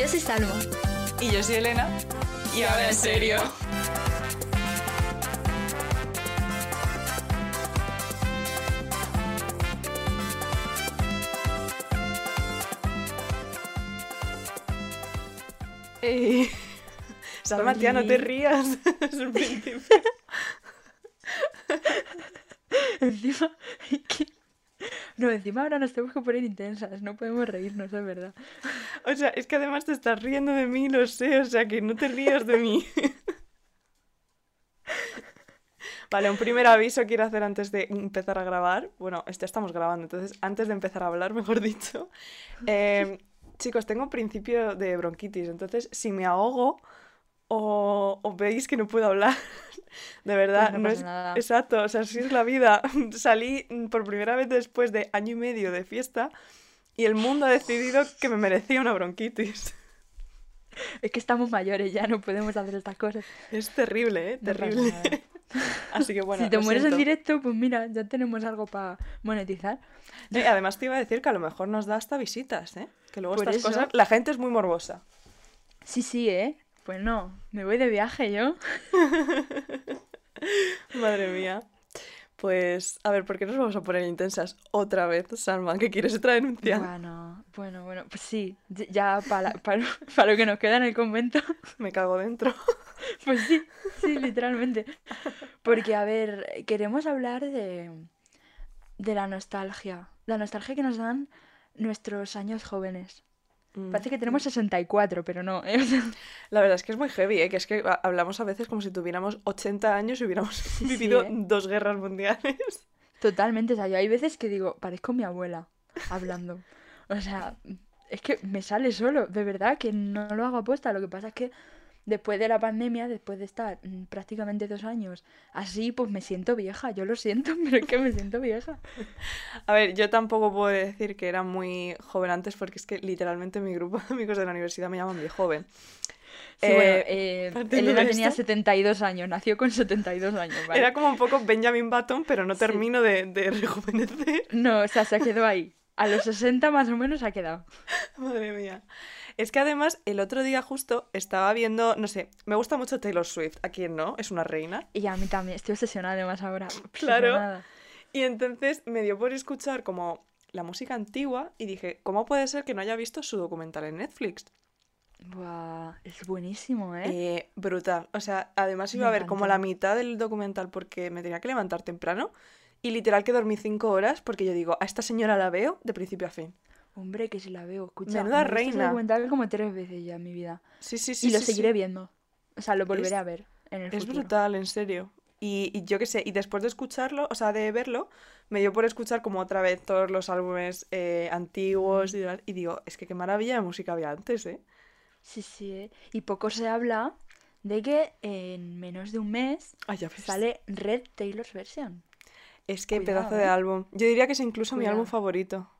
Yo soy Salma. Y yo soy Elena. Y ahora en serio. Ey. Salma, tía, no te rías. es un príncipe. encima. No, encima ahora nos tenemos que poner intensas. No podemos reírnos, es verdad. O sea, es que además te estás riendo de mí, lo sé. O sea, que no te rías de mí. Vale, un primer aviso quiero hacer antes de empezar a grabar. Bueno, este estamos grabando, entonces antes de empezar a hablar, mejor dicho. Eh, chicos, tengo principio de bronquitis, entonces si me ahogo o, veis que no puedo hablar, de verdad, Pues no no, es nada. exacto, o sea, así es la vida. Salí por primera vez después de año y medio de fiesta y el mundo ha decidido que me merecía una bronquitis. Es que estamos mayores ya, no podemos hacer estas cosas. Es terrible, ¿eh? No Terrible. nada. Así que bueno, si te mueres en siento. directo, pues mira, ya tenemos algo para monetizar. No, y además te iba a decir que a lo mejor nos da hasta visitas, ¿eh? Que luego Por estas eso. cosas, la gente es muy morbosa. Sí, sí, ¿eh? Pues no, me voy de viaje yo. Madre mía. Pues, a ver, ¿por qué nos vamos a poner intensas otra vez, Salma? ¿Qué quieres otra denuncia? Bueno, bueno, bueno, pues sí, ya para, para, para lo que nos queda en el convento, Me cago dentro. pues sí, sí, literalmente. Porque, a ver, queremos hablar de, de la nostalgia, la nostalgia que nos dan nuestros años jóvenes. Mm. Parece que tenemos 64, pero no, ¿eh? La verdad es que es muy heavy, ¿eh? Que es que hablamos a veces como si tuviéramos 80 años y hubiéramos sí, vivido ¿eh? dos guerras mundiales. Totalmente, o sea, yo hay veces que digo, parezco mi abuela hablando. O sea, es que me sale solo, de verdad, que no lo hago aposta. Lo que pasa es que después de la pandemia, después de estar mm, prácticamente dos años así, pues me siento vieja. Yo lo siento, pero es que me siento vieja. A ver, yo tampoco puedo decir que era muy joven antes porque es que literalmente mi grupo de amigos de la universidad me llaman viejo joven. Sí, Eh, bueno, eh, partiendo Elena tenía esto- 72 años, nació con 72 años, ¿vale? Era como un poco Benjamin Button, pero no Sí. termino de, de rejuvenecer. No, o sea, se quedó ahí. A los 60 más o menos ha quedado. Madre mía. Es que además el otro día justo estaba viendo, no sé, me gusta mucho Taylor Swift, ¿a quién no? Es una reina. Y a mí también, estoy obsesionada además ahora. Claro. Y entonces me dio por escuchar como la música antigua y dije, ¿cómo puede ser que no haya visto su documental en Netflix? Buah, es buenísimo, ¿eh? Eh, brutal. O sea, además iba Me a ver como la mitad del documental porque me tenía que levantar temprano y literal que dormí cinco horas porque yo digo, a esta señora la veo de principio a fin. Hombre, que si la veo, escucha. Menuda me reina. documental como tres veces ya en mi vida. Sí, sí, sí. y lo sí, sí. seguiré viendo. O sea, lo volveré Es- a ver en el Es futuro. brutal, en serio. Y, y yo qué sé, y después de escucharlo, o sea, de verlo, me dio por escuchar como otra vez todos los álbumes eh, antiguos y, demás, y digo, es que qué maravilla de música había antes, ¿eh? Sí, sí, ¿eh? Y poco se habla de que en menos de un mes Ay, ves. sale Red Taylor's Version. Es que Cuidado, pedazo de ¿eh? álbum. Yo diría que es incluso mi álbum favorito.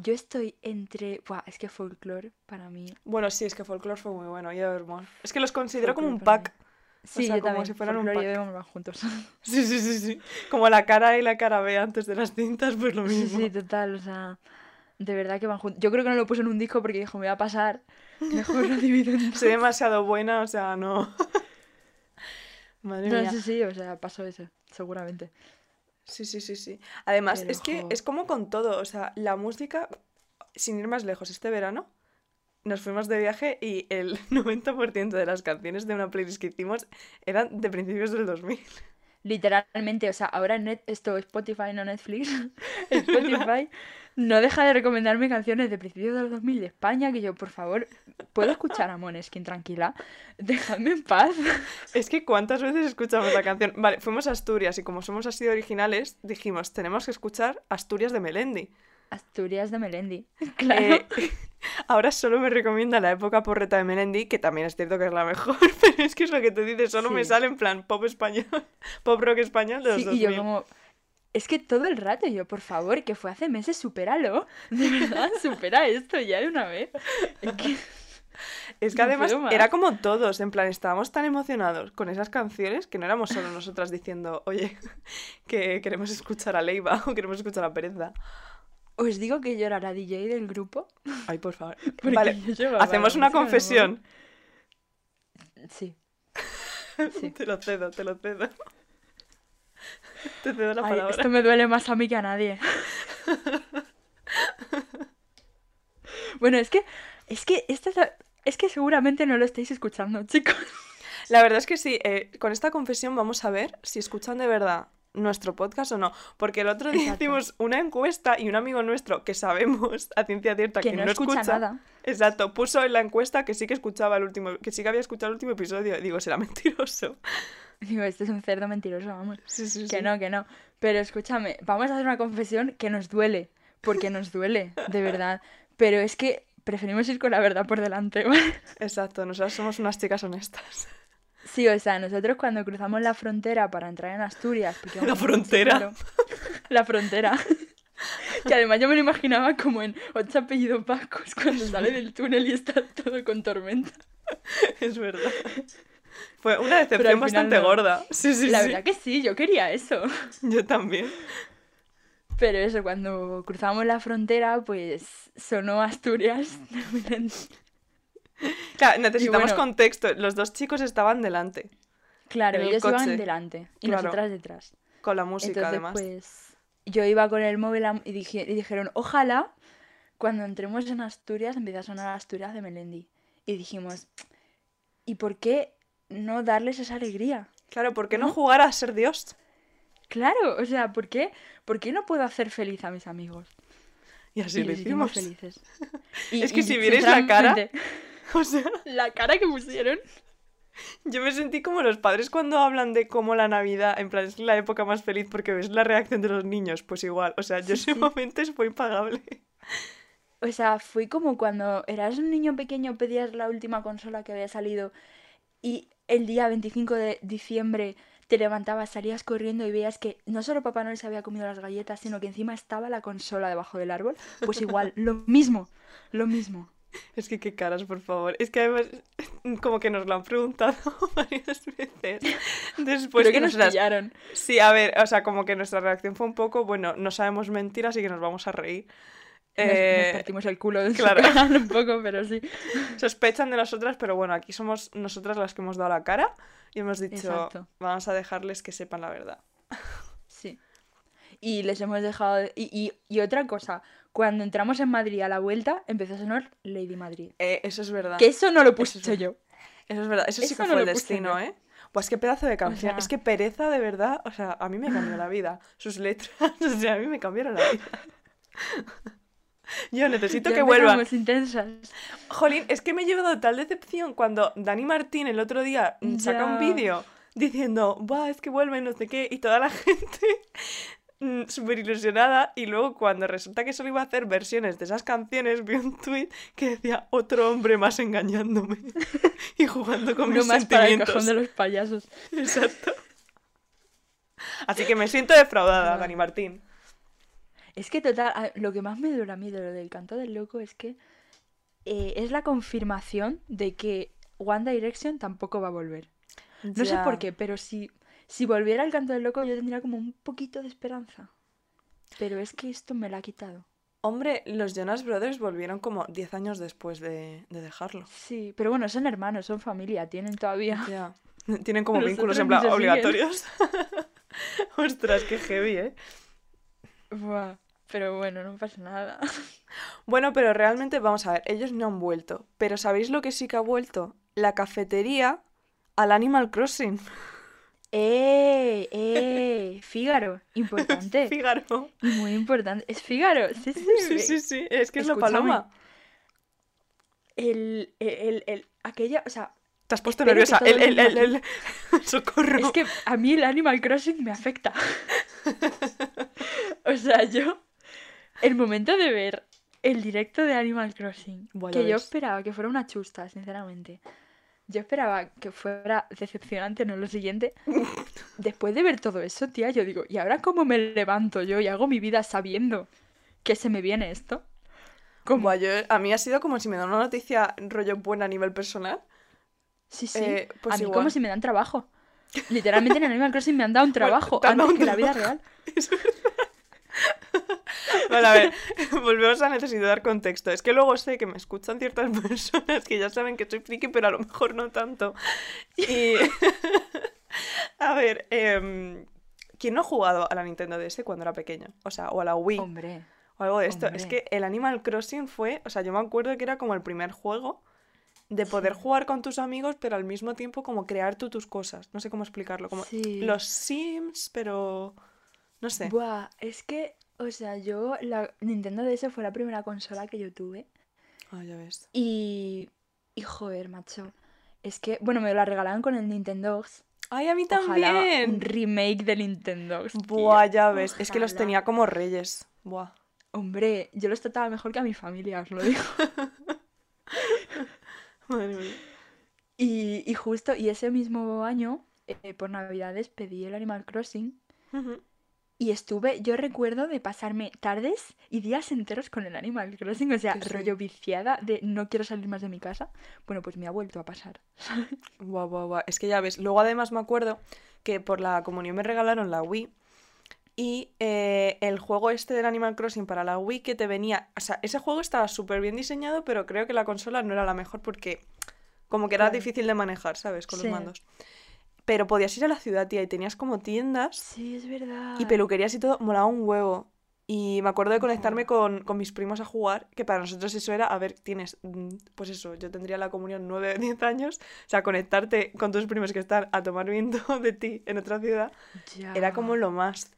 Yo estoy entre... Buah, es que folklore para mí... Bueno, sí, es que Folklore fue muy bueno, y Evermore. Es que los considero como un Folklore pack. Sí, sea, yo como también. si fueran un Folklore y pack. Evermore van juntos. Sí, sí, sí, sí. Como la cara A y la cara B antes de las cintas, pues lo Sí, mismo. sí, total, o sea... De verdad que van juntos. Yo creo que no lo puse en un disco porque dijo, me va a pasar. Mejor lo divido en. Soy demasiado buena, o sea, no. Madre No, mía. sí, sí, o sea, pasó eso, seguramente. Sí, sí, sí, sí. Además, Pero, es que jo. es como con todo, o sea, la música, sin ir más lejos, este verano nos fuimos de viaje y el 90% de las canciones de una playlist que hicimos eran de principios del 2000. Literalmente, o sea, ahora en net, esto Spotify, no Netflix, Spotify no deja de recomendarme canciones de principios del 2000 de España que yo, por favor, ¿puedo escuchar a Måneskin tranquila? Dejadme en paz. Es que cuántas veces escuchamos la canción. Vale, fuimos a Asturias y como somos así de originales, dijimos, tenemos que escuchar Asturias de Melendi. Asturias de Melendi. Claro. Eh, ahora solo me recomienda la época porreta de Melendi, que también es cierto que es la mejor, pero es que es lo que te dice, solo me Sí. sale en plan pop español, pop rock español de los Sí, y yo 2000. como... Es que todo el rato yo, por favor, que fue hace meses, supéralo. De verdad, supera esto ya de una vez. Es que... Es que además era como todos, en plan, estábamos tan emocionados con esas canciones que no éramos solo nosotras diciendo, oye, que queremos escuchar a Leiva o queremos escuchar a Pereza. Os digo que yo era la DJ del grupo. Ay, por favor. Vale, hacemos una confesión. Sí. Sí. Te lo cedo, te lo cedo. Te cedo la Ay, palabra. esto me duele más a mí que a nadie. bueno, es que, es que, esta es, la- es que seguramente no lo estáis escuchando, chicos. La verdad es que sí, eh, con esta confesión vamos a ver si escuchan de verdad nuestro podcast o no. Porque el otro día Exacto. hicimos una encuesta y un amigo nuestro que sabemos a ciencia cierta que, Que no escucha nada. Exacto, puso en la encuesta que sí que escuchaba el último, que sí que había escuchado el último episodio. Digo, será mentiroso. Digo, este es un cerdo mentiroso, vamos. Sí, sí, Que sí. no, que no. Pero escúchame, vamos a hacer una confesión que nos duele. Porque nos duele, de verdad. Pero es que preferimos ir con la verdad por delante, ¿vale? Exacto, nosotras somos unas chicas honestas. Sí, o sea, nosotros cuando cruzamos la frontera para entrar en Asturias. porque ¿La frontera? claro, la frontera. que además yo me lo imaginaba como en ocho apellidos vascos cuando sale del túnel y está todo con tormenta. Es verdad. Fue una decepción bastante no. gorda. Sí, sí, la sí. verdad que sí, yo quería eso. Yo también. Pero eso, cuando cruzamos la frontera, pues sonó Asturias. Claro, necesitamos bueno. contexto. Los dos chicos estaban delante, Claro, el ellos coche. iban delante y Claro. nosotras detrás. con la música Entonces, además. pues yo iba con el móvil y, dije, y dijeron, ojalá cuando entremos en Asturias empiece a sonar Asturias de Melendi. Y dijimos, ¿y por qué no darles esa alegría? Claro, ¿por qué no ¿no? jugar a ser Dios? Claro, o sea, ¿por qué, ¿por qué no puedo hacer feliz a mis amigos? Y así y lo hicimos hicimos. felices. Y- Es que si vierais la cara- O sea, la cara que pusieron. yo me sentí como los padres cuando hablan de cómo la Navidad, en plan, es la época más feliz porque ves la reacción de los niños. Pues igual, o sea, yo ese momento fue impagable. O sea, fui como cuando eras un niño pequeño, pedías la última consola que había salido y el día 25 de diciembre te levantabas, salías corriendo y veías que no solo Papá Noel se había comido las galletas, sino que encima estaba la consola debajo del árbol. Pues igual, lo mismo, lo mismo. Es que qué caras, por favor. Es que además, como que nos lo han preguntado varias veces. Después Creo que nos pillaron. Sí, a ver, o sea, como que nuestra reacción fue un poco, bueno, no sabemos mentir, así que nos vamos a reír. Nos, nos Eh, partimos el culo de su claro. un poco, pero sí. sospechan de nosotras, pero bueno, aquí somos nosotras las que hemos dado la cara y hemos dicho, Exacto. vamos a dejarles que sepan la verdad. Sí. Y les hemos dejado... de- Y, y, y otra cosa, cuando entramos en Madrid a la vuelta, empezó a sonar Lady Madrid. Eh, eso es verdad. Que eso no lo Eso puse es yo. Eso es verdad. Eso sí que no fue el destino, yo. ¿eh? Pues qué pedazo de canción. sea- Es que pereza, de verdad, o sea, a mí me cambió la vida. Sus letras, o sea, a mí me cambiaron la vida. Yo necesito Ya que vuelvan. intensas. Jolín, es que me he llevado tal decepción cuando Dani Martín el otro día mm, saca un vídeo diciendo, va, es que vuelve, no sé qué, y toda la gente súper ilusionada, y luego cuando resulta que solo iba a hacer versiones de esas canciones, vi un tuit que decía, otro hombre más engañándome y jugando con Uno mis más para el cajón de los payasos. Exacto. Así que me siento defraudada. Dani Martín. Es que total, lo que más me duele a mí de lo del canto del loco es que eh, es la confirmación de que One Direction tampoco va a volver. No sé por qué, pero si, si volviera el canto del loco yo tendría como un poquito de esperanza. Pero es que esto me la ha quitado. Hombre, los Jonas Brothers volvieron como 10 años después de, de dejarlo. Sí, pero bueno, son hermanos, son familia, tienen todavía... Ya. Tienen como Los vínculos en plan obligatorios. Ostras, qué heavy, ¿eh? Buah, pero bueno, no pasa nada. Bueno, pero realmente, vamos a ver, ellos no han vuelto. Pero ¿sabéis lo que sí que ha vuelto? La cafetería al Animal Crossing. ¡Eh! ¡Eh! Fígaro, importante. Fígaro. Muy importante. Es Fígaro, sí, sí, Sí, sí, sí. Es que es la Escúchame. paloma. El, el, el, el- aquella, o sea, Te has puesto nerviosa. El, el, el el, Socorro. es que a mí el Animal Crossing me afecta. O sea, yo, el momento de ver el directo de Animal Crossing, que yo esperaba que fuera una chusta, sinceramente. Yo esperaba que fuera decepcionante, no lo siguiente. Después de ver todo eso, tía, yo digo, ¿y ahora cómo me levanto yo y hago mi vida sabiendo que se me viene esto? Buah, yo- a mí ha sido como si me dan una noticia rollo buena a nivel personal. Sí, sí. Eh, pues a mí igual. como si me dan trabajo. Literalmente en Animal Crossing me han dado un trabajo dado antes un que la vida real. Es verdad. Vale, a ver, volvemos a necesitar contexto. Es que luego sé que me escuchan ciertas personas que ya saben que soy friki, pero a lo mejor no tanto. Y. a ver, em, ¿quién no ha jugado a la Nintendo DS cuando era pequeño? O sea, o a la Wii. Hombre. O algo de esto. Es que el Animal Crossing fue. O sea, yo me acuerdo que era como el primer juego de poder Sí. jugar con tus amigos, pero al mismo tiempo como crear tú tus cosas. No sé cómo explicarlo. Como Sí. los Sims, pero. No sé. Buah, es que, o sea, yo, la Nintendo DS fue la primera consola que yo tuve. Ah, ya ves. Y, y joder, macho. Es que, bueno, me la regalaron con el Nintendo. ¡Ay, a mí Ojalá también! un remake del Nintendo. Buah, ya ves. Es que los tenía como reyes. Buah. Hombre, yo los trataba mejor que a mi familia, os lo digo. Madre mía. Y, y justo, y ese mismo año, eh, por Navidades, pedí el Animal Crossing. Y estuve, yo recuerdo de pasarme tardes y días enteros con el Animal Crossing, o sea, sí. rollo viciada de no quiero salir más de mi casa. Bueno, pues me ha vuelto a pasar. Buah, buah, buah. Es que ya ves. Luego además me acuerdo que por la comunión me regalaron la Wii. Y eh, el juego este del Animal Crossing para la Wii que te venía. O sea, ese juego estaba súper bien diseñado, pero creo que la consola no era la mejor porque como que era Claro. difícil de manejar, ¿sabes? Con Sí. los mandos. Pero podías ir a la ciudad, tía, y tenías como tiendas Sí, es verdad. y peluquerías y todo, molaba un huevo. Y me acuerdo de conectarme con, con mis primos a jugar, que para nosotros eso era, a ver, tienes, mm, pues eso, yo tendría la comunión 9 o 10 años, o sea, conectarte con tus primos que están a tomar viento de ti en otra ciudad, era como lo más.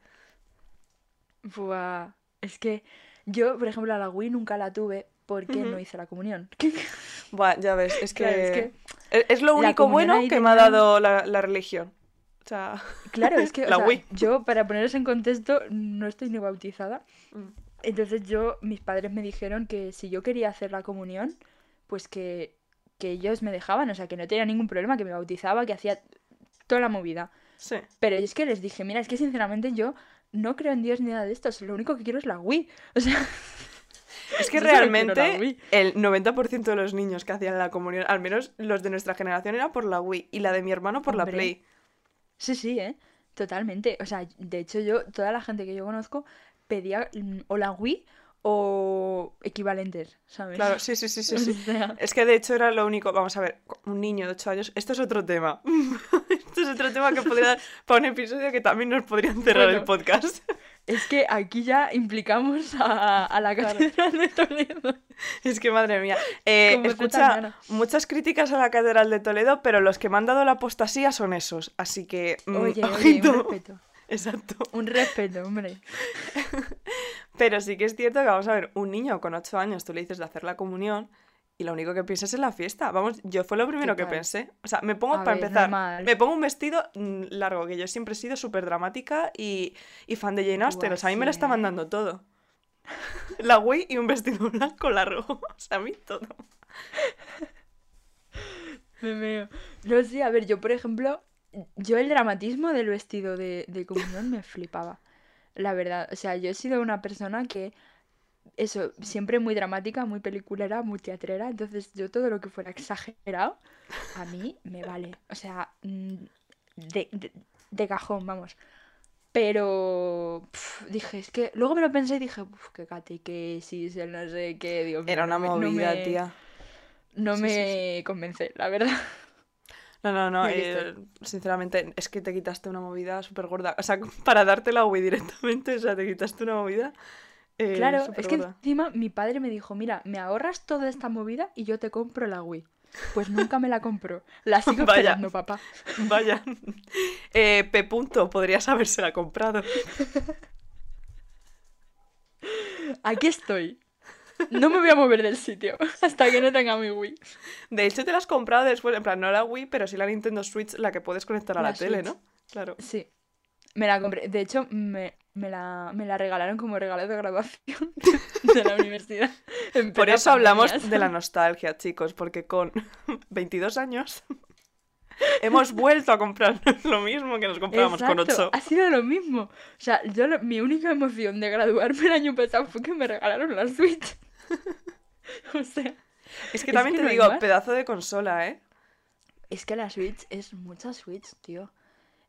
Buah. Es que yo, por ejemplo, a la Wii nunca la tuve porque Ujú. no hice la comunión. Buah, ya ves, es que, Claro, es que es, es lo único bueno que me ha dado la, la religión. O sea, Claro, es que, o La sea, Wii. yo, para poneros en contexto, no estoy ni bautizada. mm, Entonces yo, mis padres me dijeron que si yo quería hacer la comunión, pues que, que ellos me dejaban, o sea, que no tenía ningún problema, que me bautizaba, que hacía toda la movida. sí. Pero es que les dije, mira, es que sinceramente yo no creo en Dios ni nada de esto, lo único que quiero es la Wii. O sea, Es que Yo realmente el 90% de los niños que hacían la comunión, al menos los de nuestra generación, era por la Wii y la de mi hermano por la. Play. sí, sí, ¿eh? Totalmente. O sea, de hecho yo, toda la gente que yo conozco pedía mm, o la Wii o equivalentes, ¿sabes? Claro, sí, sí, sí, sí, O sí. sea, Es que de hecho era lo único. Vamos a ver, un niño de 8 años. Esto es otro tema. Esto es otro tema que podría dar para un episodio que también nos podrían cerrar el podcast. Es que aquí ya implicamos a, a la Claro. Catedral de Toledo. Es que madre mía. Eh, escucha, muchas críticas a la Catedral de Toledo, pero los que me han dado la apostasía son esos. Así que. mm, Oye, oye, un respeto. Exacto. Un respeto, hombre. Pero sí que es cierto que, vamos a ver, un niño con 8 años tú le dices de hacer la comunión y lo único que piensas es la fiesta. Vamos, yo fue lo primero que pensé. O sea, me pongo, A para ver, empezar, normal. me pongo un vestido mm, largo, que yo siempre he sido súper dramática y, y fan de Jane Austen. Buah, O sea, a mí me la sí, estaban ¿eh? dando todo. La Wii y un vestido blanco largo. O sea, a mí todo. Me meo. No sé, a ver, yo por ejemplo, yo el dramatismo del vestido de, de comunión me flipaba. La verdad, o sea, yo he sido una persona que, eso, siempre muy dramática, muy peliculera, muy teatrera, entonces yo todo lo que fuera exagerado, a mí me vale. O sea, mm, de, de, de cajón, vamos. Pero pf, dije, es que luego me lo pensé y dije, uff, qué catequesis, el no sé qué, digo, Era una no me- movida, me- tía. No Sí, sí, me convence, la verdad. No, no, no. Eh, sinceramente, es que te quitaste una movida súper gorda. O sea, para darte la Wii directamente, o sea, te quitaste una movida. eh, Claro, es que encima mi padre me dijo, mira, me ahorras toda esta movida y yo te compro la Wii. Pues nunca me la compró. La sigo Vaya. esperando, papá. Vaya. Eh, P. Punto, podrías habérsela comprado. Aquí estoy. No me voy a mover del sitio hasta que no tenga mi Wii. De hecho, te la has comprado después, en plan, no la Wii, pero sí la Nintendo Switch, la que puedes conectar a la, La tele. ¿no? Claro. Sí, me la compré. De hecho, me, me la, me la regalaron como regalo de graduación de la universidad. Por eso hablamos de la nostalgia, chicos, porque con 22 años hemos vuelto a comprarnos lo mismo que nos comprábamos con Exacto, 8. Ha sido lo mismo. O sea, yo mi única emoción de graduarme el año pasado fue que me regalaron la Switch. o sea, Es que es también que te no digo, más. pedazo de consola, ¿eh? es que la Switch es mucha Switch, tío.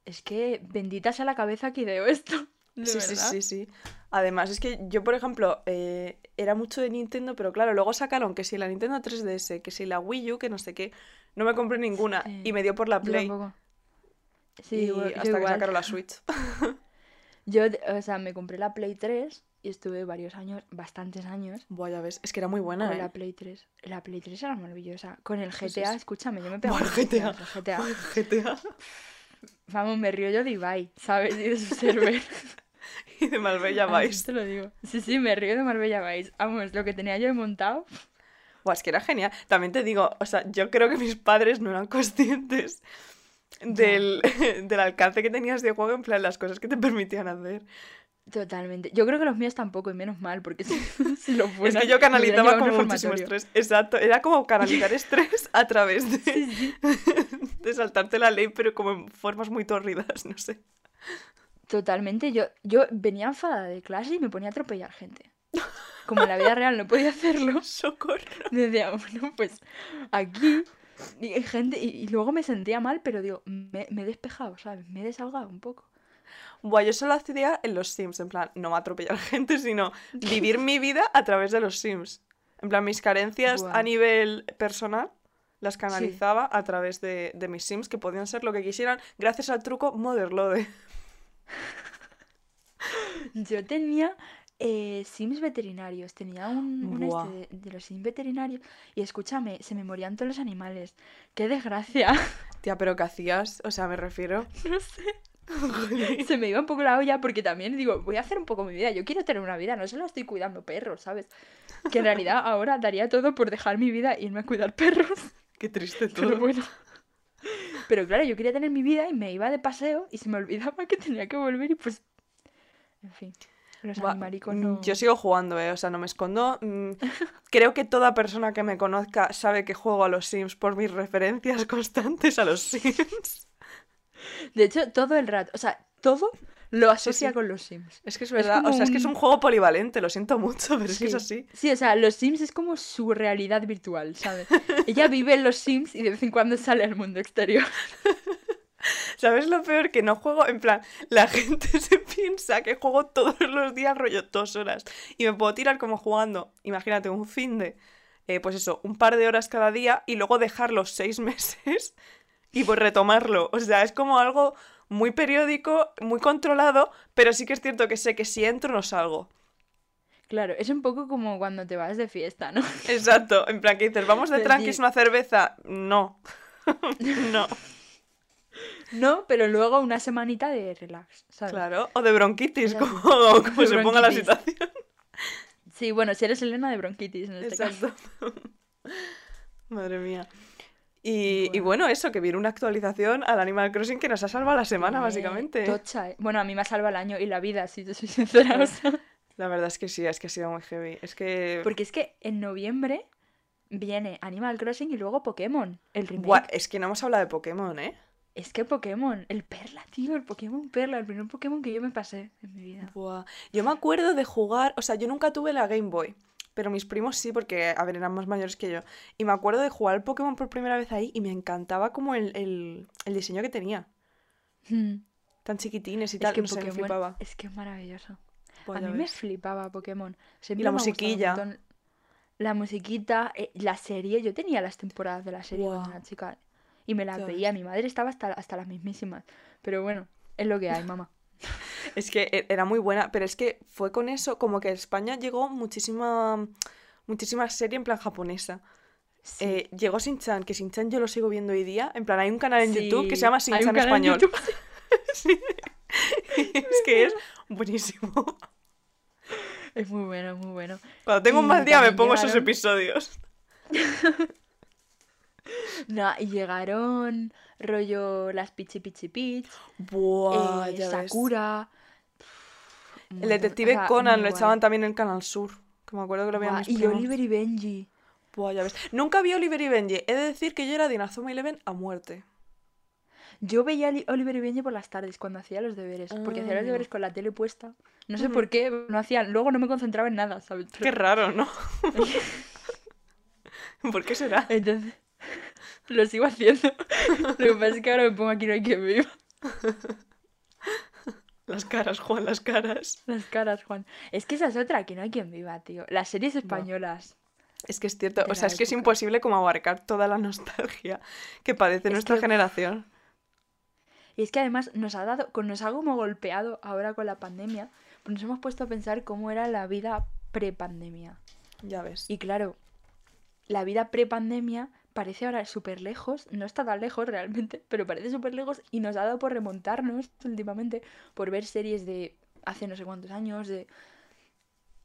Es que bendita sea la cabeza que ideó esto. De Sí, sí, verdad. sí, sí. Además, es que yo, por ejemplo, eh, era mucho de Nintendo, pero claro, luego sacaron que si la Nintendo 3DS, que si la Wii U, que no sé qué, no me compré ninguna Sí. y me dio por la Play. Sí, y yo hasta que igual. sacaron la Switch. Yo, o sea, me compré la Play 3 y estuve varios años, bastantes años, Buah, ya ves, es que era muy buena, con ¿eh? la Play 3. La Play 3 era maravillosa. Con el GTA, escúchame, yo me pegaba unas GTA. GTA. GTA Vamos, me río yo de Ibai, ¿sabes? Y de su server. y de Marbella Vice. te lo digo. Sí, sí, me río de Marbella Vice. Vamos, lo que tenía yo montado. Buah, es que era genial. También te digo, o sea, yo creo que mis padres no eran conscientes del, del alcance que tenías de juego, en plan, las cosas que te permitían hacer. Totalmente. Yo creo que los míos tampoco, y menos mal, porque si, si lo Es fueran, que yo canalizaba como muchísimo estrés. Exacto, era como canalizar estrés a través de, Sí, sí. de saltarte la ley, pero como en formas muy torridas, no sé. Totalmente. Yo, yo venía enfadada de clase y me ponía a atropellar gente. Como en la vida real no podía hacerlo. Socorro. Decía, bueno, pues aquí y gente. Y, y luego me sentía mal, pero digo, me, me he despejado, ¿sabes? Me he desahogado un poco. Buah, yo solo hacía en los Sims, en plan, no atropellar gente, sino vivir mi vida a través de los Sims. En plan, mis carencias Buah. a nivel personal las canalizaba a través de, de mis Sims, que podían ser lo que quisieran, gracias al truco Motherlode. Yo tenía eh, Sims veterinarios. Tenía un, este de, de los Sims veterinarios. Y escúchame, se me morían todos los animales. ¡Qué desgracia! Tía, pero ¿qué hacías? O sea, me refiero. no sé. Se me iba un poco la olla porque también digo, voy a hacer un poco mi vida. Yo quiero tener una vida, no solo estoy cuidando perros, ¿sabes? Que en realidad ahora daría todo por dejar mi vida e irme a cuidar perros. Qué triste Pero todo. bueno. Pero claro, yo quería tener mi vida y me iba de paseo y se me olvidaba que tenía que volver y pues... En fin, los mm, no... Yo sigo jugando, ¿eh? O sea, no me escondo. Mm, Creo que toda persona que me conozca sabe que juego a los Sims por mis referencias constantes a los Sims. De hecho, todo el rato, o sea, todo lo asocia sí. con los Sims. Es que es verdad, o sea, es que es un- juego polivalente, lo siento mucho, pero es que es Sí. así. Sí, o sea, los Sims es como su realidad virtual, ¿sabes? Ella vive en los Sims y de vez en cuando sale al mundo exterior. ¿Sabes lo peor? Que no juego, en plan, la gente se piensa que juego todos los días, rollo, dos horas. Y me puedo tirar como jugando, imagínate, un fin de, eh, pues eso, un par de horas cada día y luego dejarlo seis meses y pues retomarlo. O sea, es como algo muy periódico, muy controlado, pero sí que es cierto que sé que si entro no salgo. Claro, es un poco como cuando te vas de fiesta, ¿no? Exacto, en plan que dices, vamos de Decir- tranquis una cerveza. No. no, No, pero luego una semanita de relax, ¿sabes? claro. O de bronquitis, como, se ponga la situación. Sí, bueno, si eres Elena de bronquitis en este caso. Exacto. Madre mía. Y, y Bueno. eso, que viene una actualización al Animal Crossing que nos ha salvado la semana, Eh, básicamente. Tocha, eh. Bueno, a mí me salva el año y la vida, si te soy sincera. o sea. La verdad es que sí, es que ha sido muy heavy. Es que. Porque es que en noviembre viene Animal Crossing y luego Pokémon, el remake. Es que no hemos hablado de Pokémon, ¿eh? Es que Pokémon, el Perla, tío, el Pokémon Perla, el primer Pokémon que yo me pasé en mi vida. Buah. Yo me acuerdo de jugar, o sea, yo nunca tuve la Game Boy, pero mis primos sí, porque, a ver, eran más mayores que yo. Y me acuerdo de jugar al Pokémon por primera vez ahí y me encantaba como el, el, el diseño que tenía. Hmm. Tan chiquitines y Es tal, que no sé, me Pokémon flipaba. es que es maravilloso. Buah, a mí me ves. flipaba Pokémon. Siempre la me gustado un musiquilla. La musiquita, eh, la serie, yo tenía las temporadas de la serie Buah. cuando era chica y me las veía. Mi madre estaba hasta, hasta las mismísimas. Pero bueno, es lo que hay, mamá. Es que e- era muy buena, pero es que fue con eso, como que a España llegó muchísima, muchísima serie en plan japonesa. Sí. Eh, llegó que Shin-Chan yo lo sigo viendo hoy día. En plan, hay un canal en YouTube que se llama en Español. Sí. es que es buenísimo. Es muy bueno, muy bueno. Cuando tengo un mal día me pongo esos episodios. No, y llegaron rollo las Pichi Pichi Pitch, Buah, eh, ves. El detective Conan lo echaban también en Canal Sur. Que me acuerdo que lo veían mis Y primos. Oliver y Benji. Buah, ya ves. Nunca vi Oliver y Benji. He de decir que yo era de Inazuma Eleven a muerte. Yo veía a Li- Oliver y Benji por las tardes cuando hacía los deberes. Porque hacía los Ah. deberes con la tele puesta. No sé por qué, no hacían. Luego no me concentraba en nada, ¿sabes? Pero- Qué raro, ¿no? ¿Por qué será? Entonces, lo sigo haciendo. Lo que pasa es que ahora me pongo aquí no hay quien viva. Las caras, Juan, las caras. Las caras, Juan. Es que esa es otra que no hay quien viva, tío. Las series españolas. Es que es cierto, o sea, es que es imposible como abarcar toda la nostalgia que padece Es nuestra que- generación. Y es que además nos ha dado, con- nos ha como golpeado ahora con la pandemia, pues nos hemos puesto a pensar cómo era la vida pre-pandemia. Ya ves. Y claro, la vida pre-pandemia parece ahora súper lejos, no está tan lejos realmente, pero parece súper lejos y nos ha dado por remontarnos últimamente, por ver series de hace no sé cuántos años, de...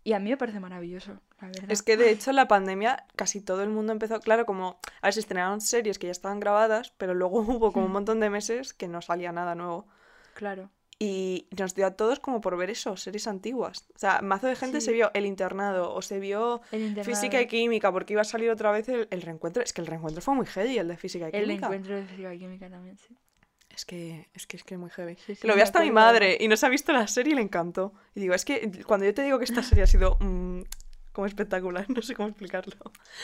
Y a mí me parece maravilloso, la verdad. Es que de hecho la pandemia casi todo el mundo empezó, claro, como a ver, se estrenaron series que ya estaban grabadas, pero luego hubo como un Hmm. montón de meses que no salía nada nuevo. Claro. Y nos dio a todos como por ver eso, series antiguas. O sea, mazo de gente se vio El Internado o se vio El Física y Química porque iba a salir otra vez el, el reencuentro. Es que el reencuentro fue muy heavy, el de Física y el Química. encuentro de física y química también, sí. Es que, es que es que es muy heavy. Sí, sí, Que lo vi hasta mi madre y no se ha visto la serie y le encantó. Y digo, es que cuando yo te digo que esta serie ha sido mm, como espectacular, no sé cómo explicarlo.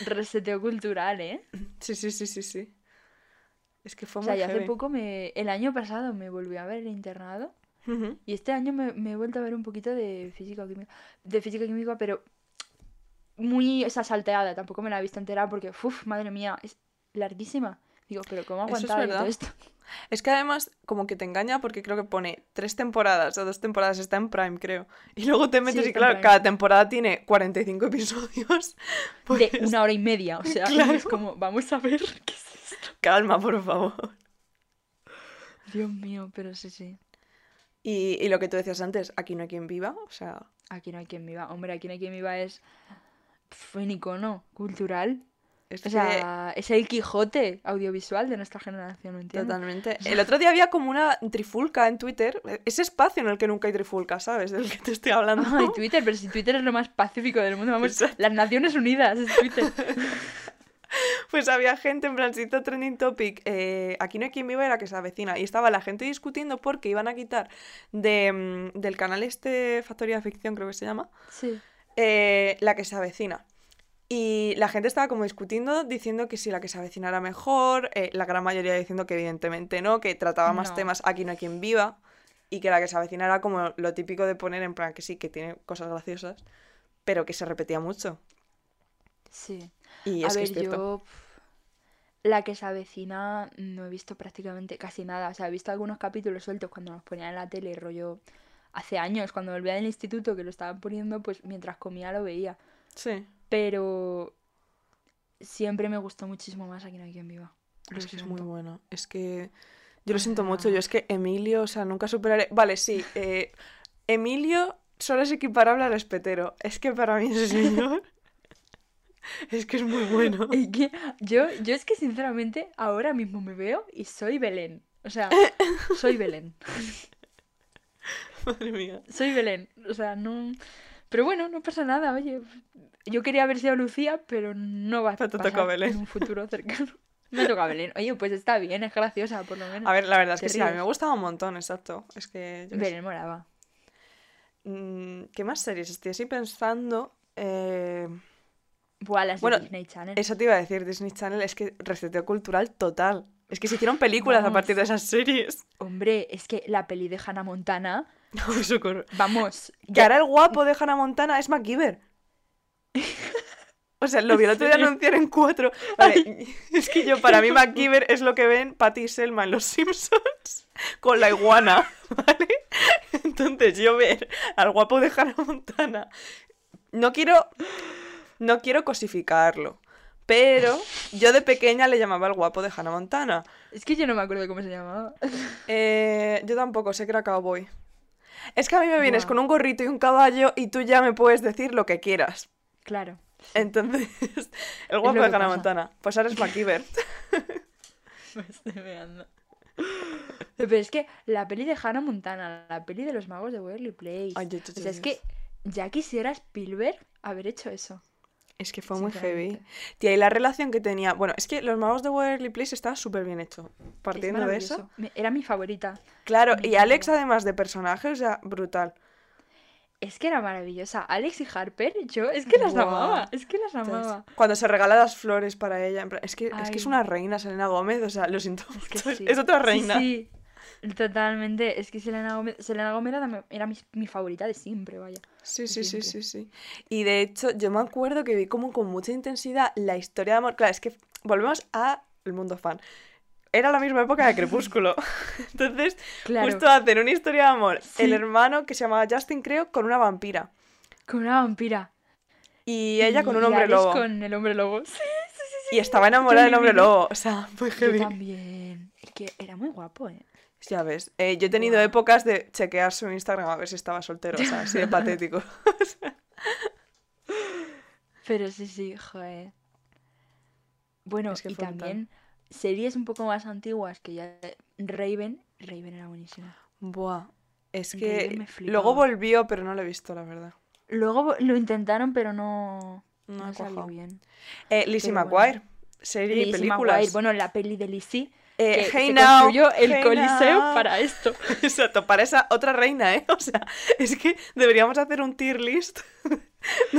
Reseteo cultural, ¿eh? Sí, sí, sí, sí, sí. Es que fue O sea, muy y hace poco me... El año pasado me volví a ver el internado Y este año me, me he vuelto a ver un poquito de física química. De física química, pero muy esa salteada. Tampoco me la he visto entera porque, uff, madre mía, es larguísima. Digo, pero ¿cómo Eso es todo esto? Es que además como que te engaña porque creo que pone tres temporadas o dos temporadas, está en Prime creo. Y luego te metes y claro, cada temporada tiene 45 episodios. De Pues una hora y media. O sea, Claro. es como, vamos a ver qué es esto. calma, por favor. Dios mío, pero sí, sí. Y, y lo que tú decías antes, aquí no hay quien viva, o sea, Aquí no hay quien viva. Hombre, aquí no hay quien viva es pf, un icono cultural. O sea, es el Quijote audiovisual de nuestra generación, ¿me entiendes? totalmente. El otro día había como una trifulca en Twitter, ese espacio en el que nunca hay trifulca, ¿sabes? Del que te estoy hablando. Ay, Twitter, pero si Twitter es lo más pacífico del mundo, vamos, Exacto. las Naciones Unidas es Twitter. Pues había gente en plan, se hizo trending topic, eh, aquí no hay quien viva la que se avecina. Y estaba la gente discutiendo porque iban a quitar de, mm, del canal este Factoría de Ficción, creo que se llama, Sí. eh, la que se avecina. Y la gente estaba como discutiendo, diciendo que si la que se avecina era mejor, eh, la gran mayoría diciendo que evidentemente no, que trataba más No. temas aquí no hay quien viva, y que la que se avecina era como lo típico de poner en plan que sí, que tiene cosas graciosas, pero que se repetía mucho. Sí. Y A que ver, es yo. La que se avecina no he visto prácticamente casi nada. O sea, he visto algunos capítulos sueltos cuando nos ponían en la tele, rollo. Hace años, cuando volvía del instituto que lo estaban poniendo, pues mientras comía lo veía. Sí. Pero. Siempre me gustó muchísimo más Aquí no hay quien viva. Lo Es que es muy bueno. Es que yo lo siento mucho. Yo es que Emilio, o sea, nunca superaré. Vale, sí. eh, Emilio solo es equiparable al espetero. Es que para mí ese señor. es que es muy bueno. Es que yo, yo es que sinceramente ahora mismo me veo y soy Belén. O sea, soy Belén. Madre mía. Soy Belén. O sea, no. Pero bueno, no pasa nada, oye. Yo quería haber sido Lucía, pero no va a pasar toca Belén. en un futuro cercano. Me toca Belén. Oye, pues está bien, es graciosa, por lo menos. A ver, la verdad es que sí, a mí me gustaba un montón, exacto. Es que. yo. Belén moraba. Mm, ¿Qué más series? Estoy así pensando. eh, Buah, las de Bueno, Disney Channel. Eso te iba a decir, Disney Channel es que reseteo cultural total. Es que se hicieron películas a partir de esas series. Hombre, es que la peli de Hannah Montana, No, socorro. vamos. Que ahora el guapo de Hannah Montana es MacGyver. O sea, lo vi el otro día anunciar en cuatro. Vale, es que yo, para mí, MacGyver es lo que ven Patty y Selma en Los Simpsons con la iguana, ¿vale? Entonces, yo ver al guapo de Hannah Montana. No quiero. No quiero cosificarlo. Pero yo de pequeña le llamaba al guapo de Hannah Montana. Es que yo no me acuerdo cómo se llamaba. Eh, yo tampoco, sé que era cowboy. Es que a mí me vienes con un gorrito y un caballo y tú ya me puedes decir lo que quieras. Claro. Entonces, el guapo de Hannah pasa. Montana. Pues ahora es MacGyver. Me estoy meando. Pero es que la peli de Hannah Montana, la peli de los magos de Waverly Place. Ay, yo- yo- o sea, es que ya quisiera Spielberg haber hecho eso. Es que fue muy heavy. Tía, y la relación que tenía. Bueno, es que Los Magos de Waverly Place estaba súper bien hecho. Es Partiendo de eso. Era mi favorita. Claro, y Alex, además de personaje, o sea, brutal. Es que era maravillosa. Alex y Harper, yo es que las amaba. Es que las Entonces, amaba. cuando se regala las flores para ella. es, que, es que es una reina, Selena Gómez. O sea, lo siento. Es que mucho, sí. Es otra Sí, reina. sí. Totalmente. Es que Selena Gómez, Selena Gómez era, era mi, mi favorita de siempre, vaya. Sí, sí, sí, siempre. sí, sí. Y de hecho, yo me acuerdo que vi como con mucha intensidad la historia de amor. Claro, es que volvemos a el mundo fan. Era la misma época de Crepúsculo. Entonces, Claro. justo hacen una historia de amor. El Sí. hermano que se llamaba Justin, creo, con una vampira. Con una vampira. Y ella con un hombre lobo. con el hombre lobo. Sí, Y estaba enamorada del hombre lobo. O sea, muy yo heavy. también. Es que era muy guapo, ¿eh? Ya ves. Eh, yo he tenido épocas de chequear su Instagram a ver si estaba soltero. O sea, así de patético. Pero sí, sí, joder. Bueno, Es que y también series un poco más antiguas que ya... Raven. Raven era buenísima. Buah. Es que luego volvió, pero no lo he visto, la verdad. Luego lo intentaron, pero no... No No salió bien. Eh, Lizzie McGuire. Serie y Lizzie películas. McGuire, bueno, la peli de Lizzie, Eh, que Hey se Now, construyó el Hey coliseo Now. para esto. Exacto, para esa otra reina, ¿eh? O sea, es que deberíamos hacer un tier list.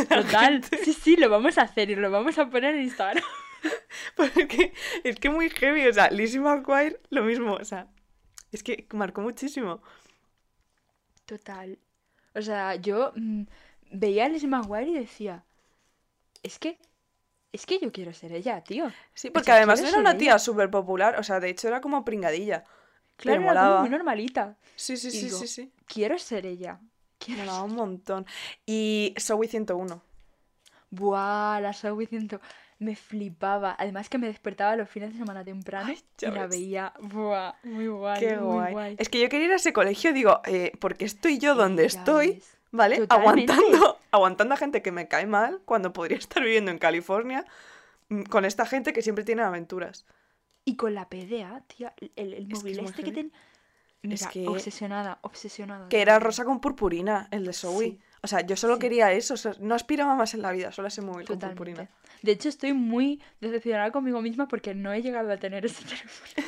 Total. Sí, sí, lo vamos a hacer y lo vamos a poner en Instagram. Porque es que muy heavy. O sea, Lizzie McGuire, lo mismo. O sea, es que marcó muchísimo. Total. O sea, yo mm, veía a Lizzie McGuire y decía, es que, es que yo quiero ser ella, tío. Sí, O porque sea, además era una tía súper popular. O sea, de hecho era como pringadilla. Claro, Pero era como muy normalita. Sí, sí, Y sí, digo, sí, sí. Quiero ser ella. Quiero Molaba ser- un montón. Y Zoe 101. Buah, la Zoe 100 me flipaba. Además que me despertaba los fines de semana temprano Ay, y la veía. Buah, muy guay, Qué muy guay. guay. Es que yo quería ir a ese colegio, digo, eh, porque estoy yo donde Ya estoy, ves. ¿vale? Totalmente. Aguantando, aguantando a gente que me cae mal cuando podría estar viviendo en California mm, con esta gente que siempre tiene aventuras. Y con la PDA, tía, el, el que móvil es muy este que ten... Mira, que- obsesionada, obsesionada. Que era rosa con purpurina, el de Zoe. Sí. O sea, yo solo Sí. quería eso, o sea, no aspiraba más en la vida, solo ese móvil con purpurina. De hecho, estoy muy decepcionada conmigo misma porque no he llegado a tener ese teléfono.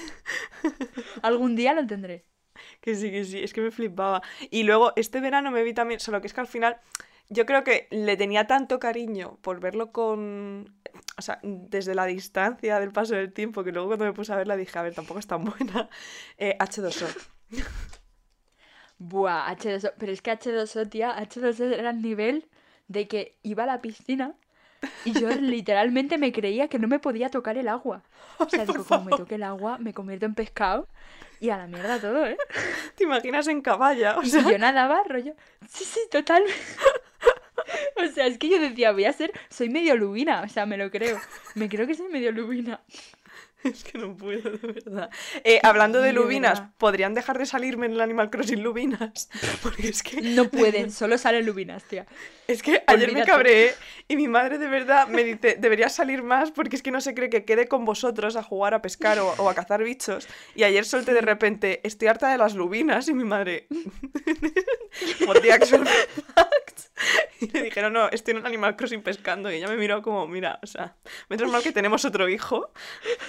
Algún día lo tendré. Que sí, que sí, es que me flipaba. Y luego este verano me vi también, solo que es que al final yo creo que le tenía tanto cariño por verlo con... O sea, desde la distancia del paso del tiempo, que luego cuando me puse a verla dije, a ver, tampoco es tan buena. Eh, H2O. Buah, H2O. Pero es que H2O, tía, H2O era el nivel de que iba a la piscina y yo literalmente me creía que no me podía tocar el agua. O sea, Ay, digo, como me toque el agua, me convierto en pescado y a la mierda todo, ¿eh? ¿Te imaginas en caballa? O Y sea, yo nadaba, rollo. Sí, sí, total. O sea, es que yo decía, voy a ser, soy medio lubina, o sea, me lo creo. Me creo que soy medio lubina. es que no puedo, de verdad. Eh, hablando de lubinas. ¿podrían dejar de salirme en el Animal Crossing lubinas? Porque es que... No pueden, solo salen lubinas, tía. Es que ayer me cabreé y mi madre de verdad me dice, deberías salir más porque es que no se cree que quede con vosotros a jugar a pescar o, o a cazar bichos. Y ayer solté de repente, estoy harta de las lubinas y mi madre, what the actual fact? Y le dije, no, estoy en un Animal Crossing pescando y ella me miró como, mira, o sea, menos mal que tenemos otro hijo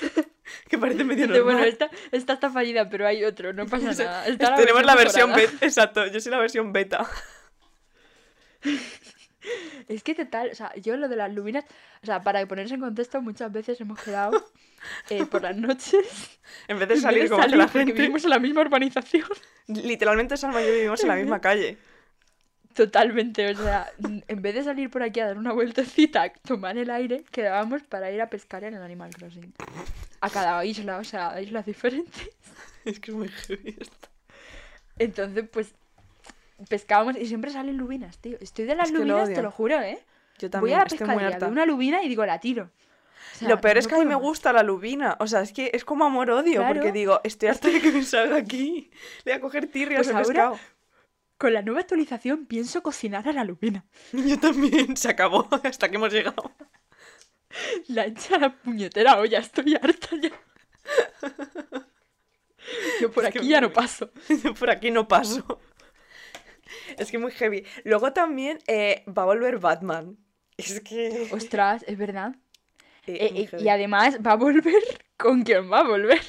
que parece medio normal. bueno, esta, esta está fallida, pero hay otro, no pasa nada. Está tenemos la versión mejorada. beta, exacto, yo soy la versión beta. Es que total, o sea, yo lo de las lubinas, o sea, para ponerse en contexto, muchas veces hemos quedado eh, por las noches. En vez de vez salir de como salir, la gente, vivimos en la misma urbanización. literalmente Salma y yo vivimos en la misma calle. Totalmente, o sea, en vez de salir por aquí a dar una vueltecita, tomar el aire, quedábamos para ir a pescar en el Animal Crossing. A cada isla, o sea, a islas diferentes. Es que es muy heavy esto. Entonces, pues, pescábamos y siempre salen lubinas, tío. Estoy de las Es que lo lubinas, te lo juro, ¿eh? Yo Voy también a la estoy muy pescadería, harta. veo una lubina y digo, la tiro. O sea, Lo peor es no que a mí me gusta la lubina. O sea, es que es como amor-odio. Porque digo, estoy harta de que me salga aquí. Le voy a coger tirrias Pues de pescado. Con la nueva actualización pienso cocinar a la lubina. Yo también. Se acabó. Hasta que hemos llegado. La echa a la puñetera olla, estoy harta ya. Yo por Es aquí ya no paso. Yo por aquí no paso. Es que muy heavy. Luego también eh, va a volver Batman. Es que... Ostras, es verdad. eh, Eh, y además va a volver con quien va a volver.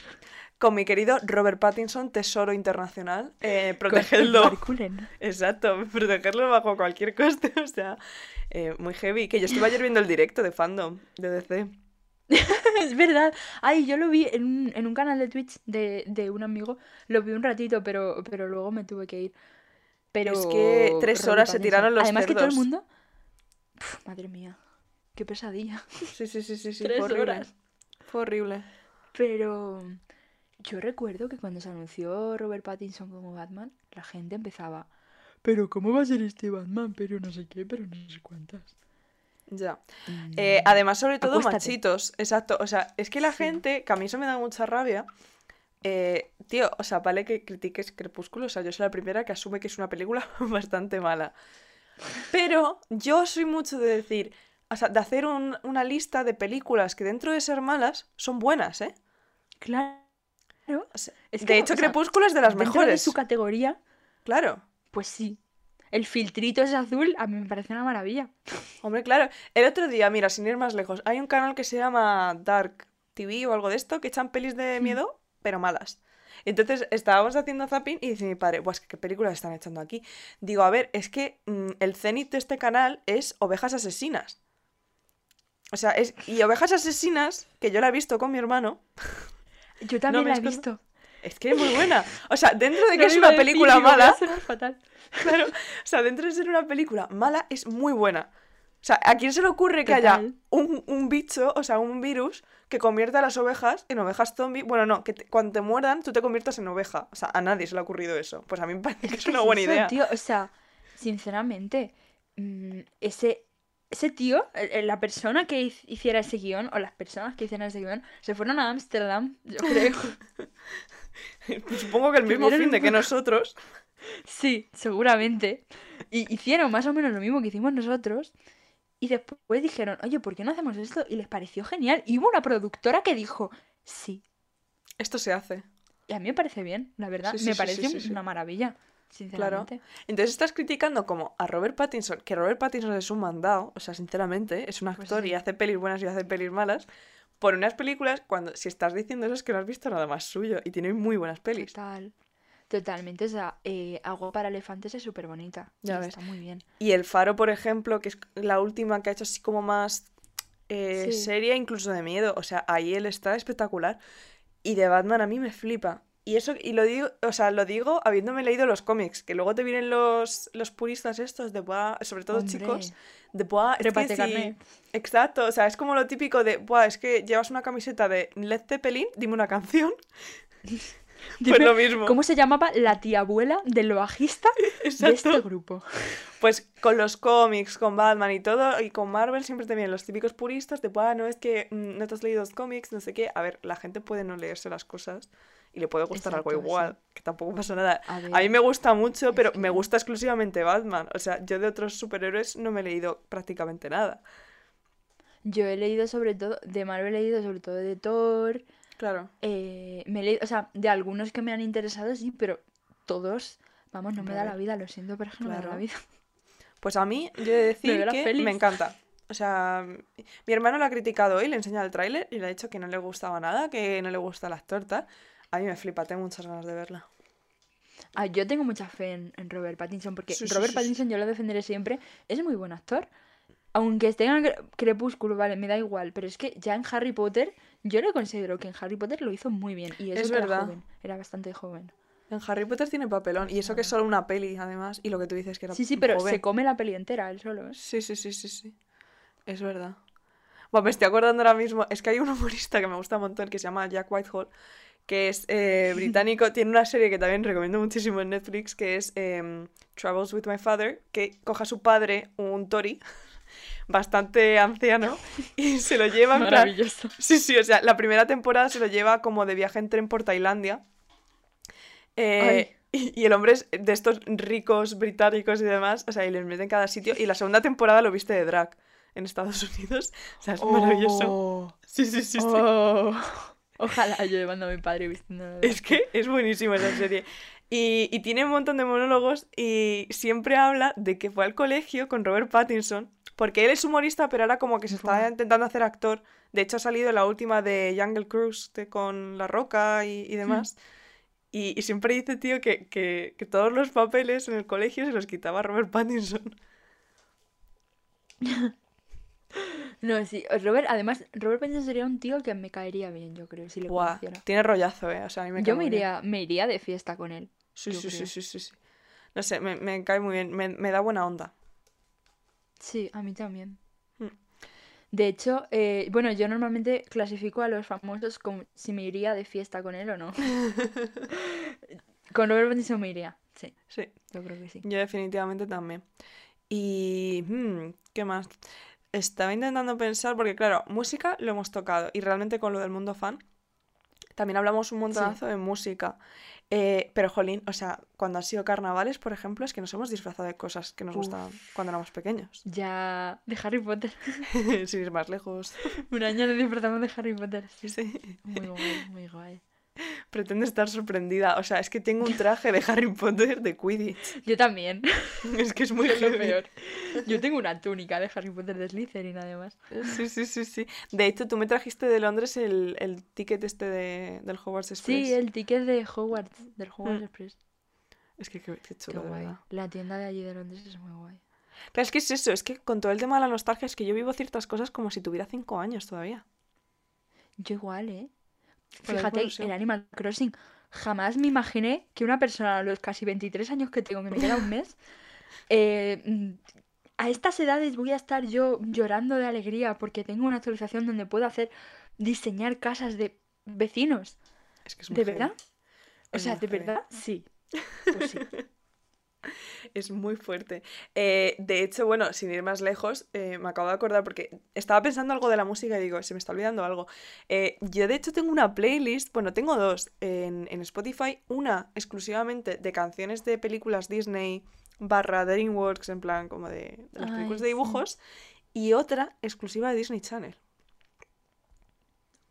Con mi querido Robert Pattinson, Tesoro Internacional. Eh, protegerlo. Exacto, protegerlo bajo cualquier coste, o sea, eh, muy heavy. Que yo estuve ayer viendo el directo de fandom de DC. es verdad. Ay, yo lo vi en un, en un canal de Twitch de, de un amigo. Lo vi un ratito, pero, pero luego me tuve que ir. Pero. Es que tres Robert horas se tiraron los Además que todo el mundo. Madre mía. Qué pesadilla. Sí, sí, sí, sí, sí. Tres horrible. horas. Fue horrible. Pero yo recuerdo que cuando se anunció Robert Pattinson como Batman, la gente empezaba. Pero ¿cómo va a ser este Batman? Pero no sé qué, pero no sé cuántas. Ya. Mm, Eh, además, sobre todo Acuéstate. machitos, exacto. O sea, es que la Sí. gente, que a mí eso me da mucha rabia. eh, tío, o sea, vale que critiques Crepúsculo, o sea, yo soy la primera que asume que es una película bastante mala. Pero yo soy mucho de decir, o sea, de hacer un- una lista de películas que dentro de ser malas son buenas, ¿eh? Claro. O sea, Es de hecho, o sea, Crepúsculo es de las Dentro de mejores. su categoría, Claro. pues sí. El filtrito ese azul a mí me parece una maravilla. Hombre, claro. El otro día, mira, sin ir más lejos, hay un canal que se llama Dark TV o algo de esto, que echan pelis de miedo, pero malas. Entonces estábamos haciendo zapping y dice mi padre, pues qué películas están echando aquí. Digo, a ver, es que mm, el cenit de este canal es Ovejas Asesinas. O sea, es. Y Ovejas Asesinas, que yo la he visto con mi hermano, Yo también me la he visto. es que es muy buena. O sea, dentro de que No es una decir, película a mala, fatal. Claro, o sea, dentro de ser una película mala, es muy buena. O sea, ¿a quién se le ocurre que haya un, un bicho, o sea, un virus, que convierta a las ovejas en ovejas zombie? Bueno, no, que te- cuando te muerdan tú te conviertas en oveja. O sea, a nadie se le ha ocurrido eso. Pues a mí me parece que es ¿Qué una buena eso, idea. tío? O sea, sinceramente, mm, ese, ese tío, la persona que hiciera ese guion, o las personas que hicieran ese guion, se fueron a Ámsterdam, yo creo. Pues supongo que el mismo fin de que nosotros. sí, seguramente. Y hicieron más o menos lo mismo que hicimos nosotros. Y después dijeron, oye, ¿por qué no hacemos esto? Y les pareció genial. Y hubo una productora que dijo, sí. Esto se hace. Y a mí me parece bien, la verdad. Sí, sí, me sí, parece una maravilla, sinceramente. Entonces estás criticando como a Robert Pattinson, que Robert Pattinson es un mandado, o sea, sinceramente, es un Pues actor y hace pelis buenas y hace pelis malas, por unas películas cuando si estás diciendo eso es que no has visto nada más suyo y tiene muy buenas pelis. Total. Totalmente, o sea, eh, Agua para elefantes es súper bonita. Ya ves. Está muy bien. Y El Faro, por ejemplo, que es la última que ha hecho así como más eh, Sí. seria, incluso de miedo. O sea, ahí él está espectacular. Y de Batman a mí me flipa. Y eso, y lo digo, o sea, lo digo habiéndome leído los cómics, que luego te vienen los, los puristas estos de Buah, sobre todo Hombre. chicos, de Buah, es que. Exacto, o sea, es como lo típico de, Buah, es que llevas una camiseta de Led Zeppelin, dime una canción. Pues Dime, lo mismo. ¿Cómo se llamaba la tía abuela del bajista de este grupo? Pues con los cómics, con Batman y todo, y con Marvel siempre te vienen los típicos puristas de, bueno, es que mm, no te has leído los cómics, no sé qué. A ver, la gente puede no leerse las cosas y le puede gustar algo sí. igual, que tampoco pasa nada. A A mí me gusta mucho, pero me gusta exclusivamente Batman. O sea, yo de otros superhéroes no me he leído prácticamente nada. Yo he leído sobre todo, de Marvel he leído sobre todo de Thor, Claro. eh, me he leído, o sea, de algunos que me han interesado, sí, pero todos, vamos, no me da la vida, lo siento, pero es que no me da la vida. Pues a mí, yo he de decir las que me encanta. O sea, mi hermano lo ha criticado hoy, le he enseñado el tráiler y le ha dicho que no le gustaba nada, que no le gusta el actor, tal. A mí me flipa, tengo muchas ganas de verla. Ah, yo tengo mucha fe en, en Robert Pattinson, porque Sí, Robert sí. Pattinson yo lo defenderé siempre, es muy buen actor. Aunque esté en Cre- Crepúsculo, vale, me da igual, pero es que ya en Harry Potter, yo le considero que en Harry Potter lo hizo muy bien. Y eso Es que era verdad. joven, era bastante joven. En Harry Potter tiene papelón, y eso que es solo una peli, además, y lo que tú dices que era Sí, sí, pero joven. se come la peli entera él solo, ¿eh? Sí, sí, sí, sí, sí. Es verdad. Bueno, me estoy acordando ahora mismo, es que hay un humorista que me gusta un montón que se llama Jack Whitehall, que es eh, británico, tiene una serie que también recomiendo muchísimo en Netflix, que es em, Travels with My Father, que coja a su padre, un Tory, bastante anciano, y se lo lleva en plan... Maravilloso. Sí, sí, o sea, la primera temporada se lo lleva como de viaje en tren por Tailandia. Eh, y, y el hombre es de estos ricos británicos y demás, o sea, y les mete en cada sitio. Y la segunda temporada lo viste de drag en Estados Unidos. O sea, es maravilloso. Oh, Sí, sí, sí, sí. oh. Ojalá yo llevando a mi padre vistiendo Es que es buenísima esa serie. Y, y tiene un montón de monólogos y siempre habla de que fue al colegio con Robert Pattinson, porque él es humorista, pero ahora como que se está intentando hacer actor. De hecho, ha salido la última de Jungle Cruise de- con La Roca y, y demás. Y, y siempre dice, tío, que, que, que todos los papeles en el colegio se los quitaba Robert Pattinson. No, sí, Robert, además, Robert Pattinson sería un tío que me caería bien, yo creo, si le Buah, conociera. tiene rollazo, ¿eh? O sea, a mí me cae Yo me muy bien. iría, me iría de fiesta con él. Sí, yo sí, sí, sí, sí, sí. No sé, me, me cae muy bien, me, me da buena onda. Sí, a mí también. Mm. De hecho, eh, bueno, yo normalmente clasifico a los famosos como si me iría de fiesta con él o no. Con Robert Pattinson me iría, sí, Sí, yo creo que sí. yo definitivamente también. Y... hmm, ¿qué más? Estaba intentando pensar, porque claro, música lo hemos tocado, y realmente con lo del mundo fan, también hablamos un montonazo de música. Eh, pero, jolín, o sea, cuando han sido carnavales, por ejemplo, es que nos hemos disfrazado de cosas que nos Uf. gustaban cuando éramos pequeños. Ya, de Harry Potter. Sin ir más lejos. Un año nos disfrazamos de Harry Potter. Sí, Sí. Muy guay, muy guay. Pretende estar sorprendida. O sea, es que tengo un traje de Harry Potter de Quidditch. Yo también. Es que es muy Es lo peor. Yo tengo una túnica de Harry Potter de Slytherin, además. Sí, sí, sí, sí. De hecho, tú me trajiste de Londres el, el ticket este de, del Hogwarts Express. Sí, el ticket de Hogwarts, del Hogwarts Mm. Express. Es que qué, qué Qué chulo, guay. verdad. La tienda de allí de Londres es muy guay. Claro, es que es eso, es que con todo el tema de la nostalgia es que yo vivo ciertas cosas como si tuviera cinco años todavía. Yo igual, ¿eh? Fíjate, el Animal Crossing. Jamás me imaginé que una persona a los casi 23 años que tengo, que me queda un mes, eh, mm, a estas edades voy a estar yo llorando de alegría porque tengo una actualización donde puedo hacer diseñar casas de vecinos. Es que es ¿De verdad? O Es sea, ¿de verdad? Sí. Pues sí. Es muy fuerte. Eh, de hecho, bueno, sin ir más lejos, eh, me acabo de acordar porque estaba pensando algo de la música y digo, se me está olvidando algo. Eh, yo de hecho tengo una playlist, bueno, tengo dos en, en Spotify, una exclusivamente de canciones de películas Disney barra DreamWorks, en plan como de, de las Ay, películas de sí. dibujos, y otra exclusiva de Disney Channel.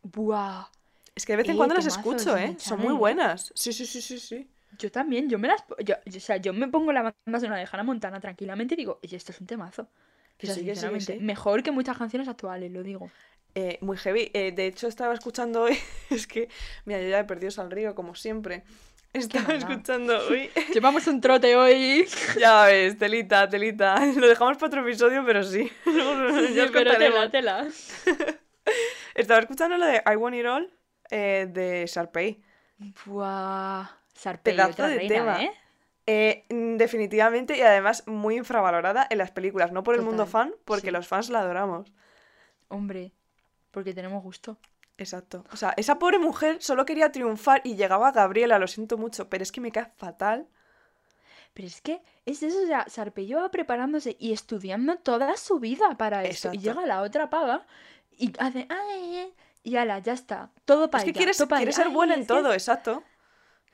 Buah. Es que de vez en cuando las escucho, ¿eh? Son muy buenas. Sí, sí, sí, sí, sí. Yo también, yo me las... Yo, yo- o sea, yo me pongo la banda sonora de Hannah Montana tranquilamente y digo, oye, esto es un temazo. Que O sea, sí, que sí, que sinceramente, sí. mejor que muchas canciones actuales, lo digo. Eh, muy heavy. Eh, de hecho, estaba escuchando hoy. Es que, mira, yo ya he perdido al río, como siempre. Estaba escuchando hoy. Llevamos un trote hoy. ya ves, telita, telita. Lo dejamos para otro episodio, pero sí. Luego ya os pero tela, tela. Estaba escuchando lo de I Want It All eh, de Sharpay. Buah. Otra de reina, tema. ¿eh? Eh, definitivamente y además muy infravalorada en las películas. No por el mundo fan, porque sí. los fans la adoramos. Hombre, porque tenemos gusto. Exacto. O sea, esa pobre mujer solo quería triunfar y llegaba Gabriela, lo siento mucho, pero es que me cae fatal. Pero es que es eso, o sea, Sarpey lleva preparándose y estudiando toda su vida para eso. Y llega la otra pava y hace, ay, ay", y ala, ya está. Todo para Es que ella, quieres, quieres ser buena en todo, exacto.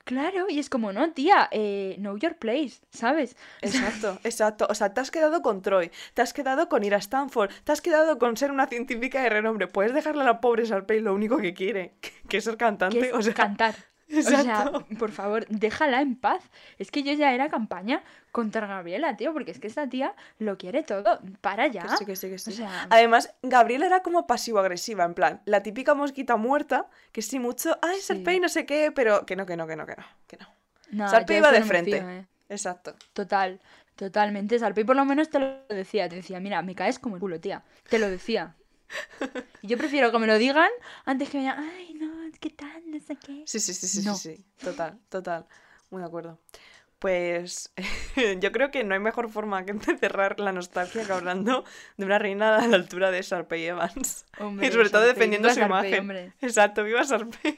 Claro, y es como, no, tía, eh, know your place, ¿sabes? Exacto, exacto. O sea, te has quedado con Troy, te has quedado con ir a Stanford, te has quedado con ser una científica de renombre. Puedes dejarle a la pobre Sharpay lo único que quiere, que es ser cantante. que es o sea, cantar. O sea, exacto. por favor, déjala en paz. Es que yo ya era campaña contra Gabriela, tío, porque es que esta tía lo quiere todo. Para ya. Que sí, que sí, que sí. O sea, Además, Gabriela era como pasivo-agresiva, en plan, la típica mosquita muerta, que sí mucho, ay. Sharpay no sé qué, pero que no, que no, que no, que no, que no. no, iba de no frente. fío, eh. Exacto. Total, totalmente. Sarpey por lo menos te lo decía. Te decía, mira, me caes como el culo, tía. Te lo decía. Y yo prefiero que me lo digan antes que me digan, ay, no, ¿qué tal? No sé qué. Sí, sí, sí, sí, No. sí, sí. Total, total. Muy de acuerdo. Pues yo creo que no hay mejor forma que de cerrar la nostalgia que hablando de una reina a la altura de Sharpay Evans. Hombre, y sobre todo defendiendo su imagen. hombre. Exacto, viva Sharpay.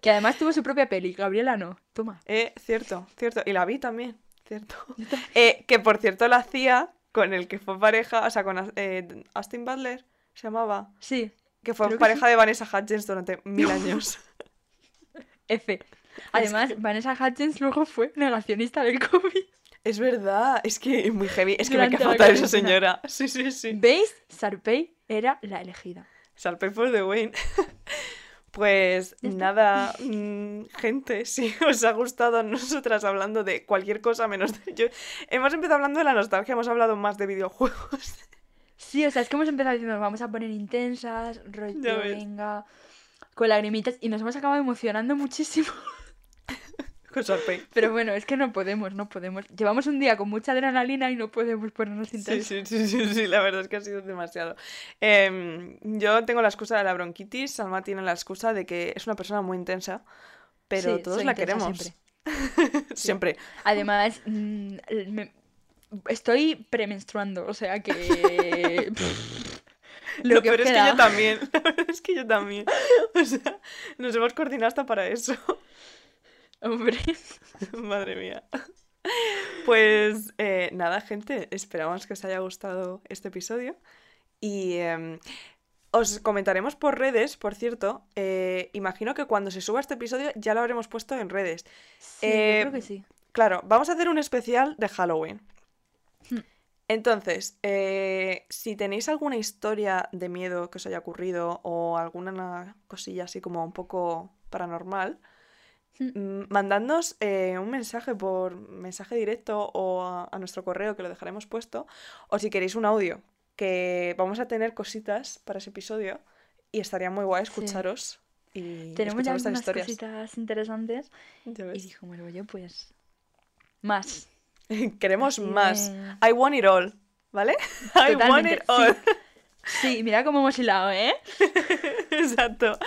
Que además tuvo su propia peli. Gabriela no. Toma. Eh, cierto, cierto. Y la vi también, cierto. Eh, que por cierto la hacía con el que fue pareja, o sea, con eh, Austin Butler, se llamaba. Sí, Que fue Creo que pareja de Vanessa Hudgens durante mil años. F. Además, Vanessa Hudgens luego fue negacionista del COVID. Es verdad, es que es muy heavy. Es que me Durante cae la fatal esa señora. Sí, sí, sí. ¿Veis? Sarpey era la elegida. Salpey for the win. Pues nada, mm, gente, si os ha gustado nosotras hablando de cualquier cosa menos de yo. Hemos empezado hablando de la nostalgia, hemos hablado más de videojuegos. Sí, o sea, es que hemos empezado diciendo, nos vamos a poner intensas, rollo, venga, con lagrimitas, y nos hemos acabado emocionando muchísimo. Con Sharpay. Pero bueno, es que no podemos, no podemos. Llevamos un día con mucha adrenalina y no podemos ponernos Sí, intensos. sí, sí, sí, sí, la verdad es que ha sido demasiado. Em, yo tengo la excusa de la bronquitis, Salma tiene la excusa de que es una persona muy intensa, pero Sí, todos la queremos. siempre. Siempre. Además, mm, me- estoy premenstruando, o sea que... Lo, Lo que peor es que yo también. La verdad es que yo también. O sea, nos hemos coordinado hasta para eso. Hombre, Madre mía. Pues eh, nada, gente, esperamos que os haya gustado este episodio. Y em, os comentaremos por redes, por cierto. eh, imagino que cuando se suba este episodio ya lo habremos puesto en redes. sí, Eh, yo creo que sí. Claro, vamos a hacer un especial de Halloween. Entonces, eh, si tenéis alguna historia de miedo que os haya ocurrido o alguna cosilla así como un poco paranormal, Hmm. mm, mandadnos eh, un mensaje por mensaje directo o a, a nuestro correo que lo dejaremos puesto, o si queréis un audio, que vamos a tener cositas para ese episodio y estaría muy guay escucharos y Tenemos ya algunas historias. cositas interesantes y dijo, bueno, yo pues... Más. Queremos Así más. I want it all, ¿vale? I want it all. Sí, mira cómo hemos hilado, ¿eh? Exacto.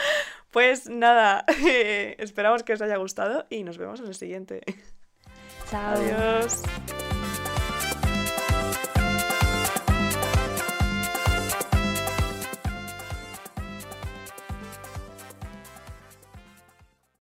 Pues nada, eh, esperamos que os haya gustado y nos vemos en el siguiente. Chao. Adiós.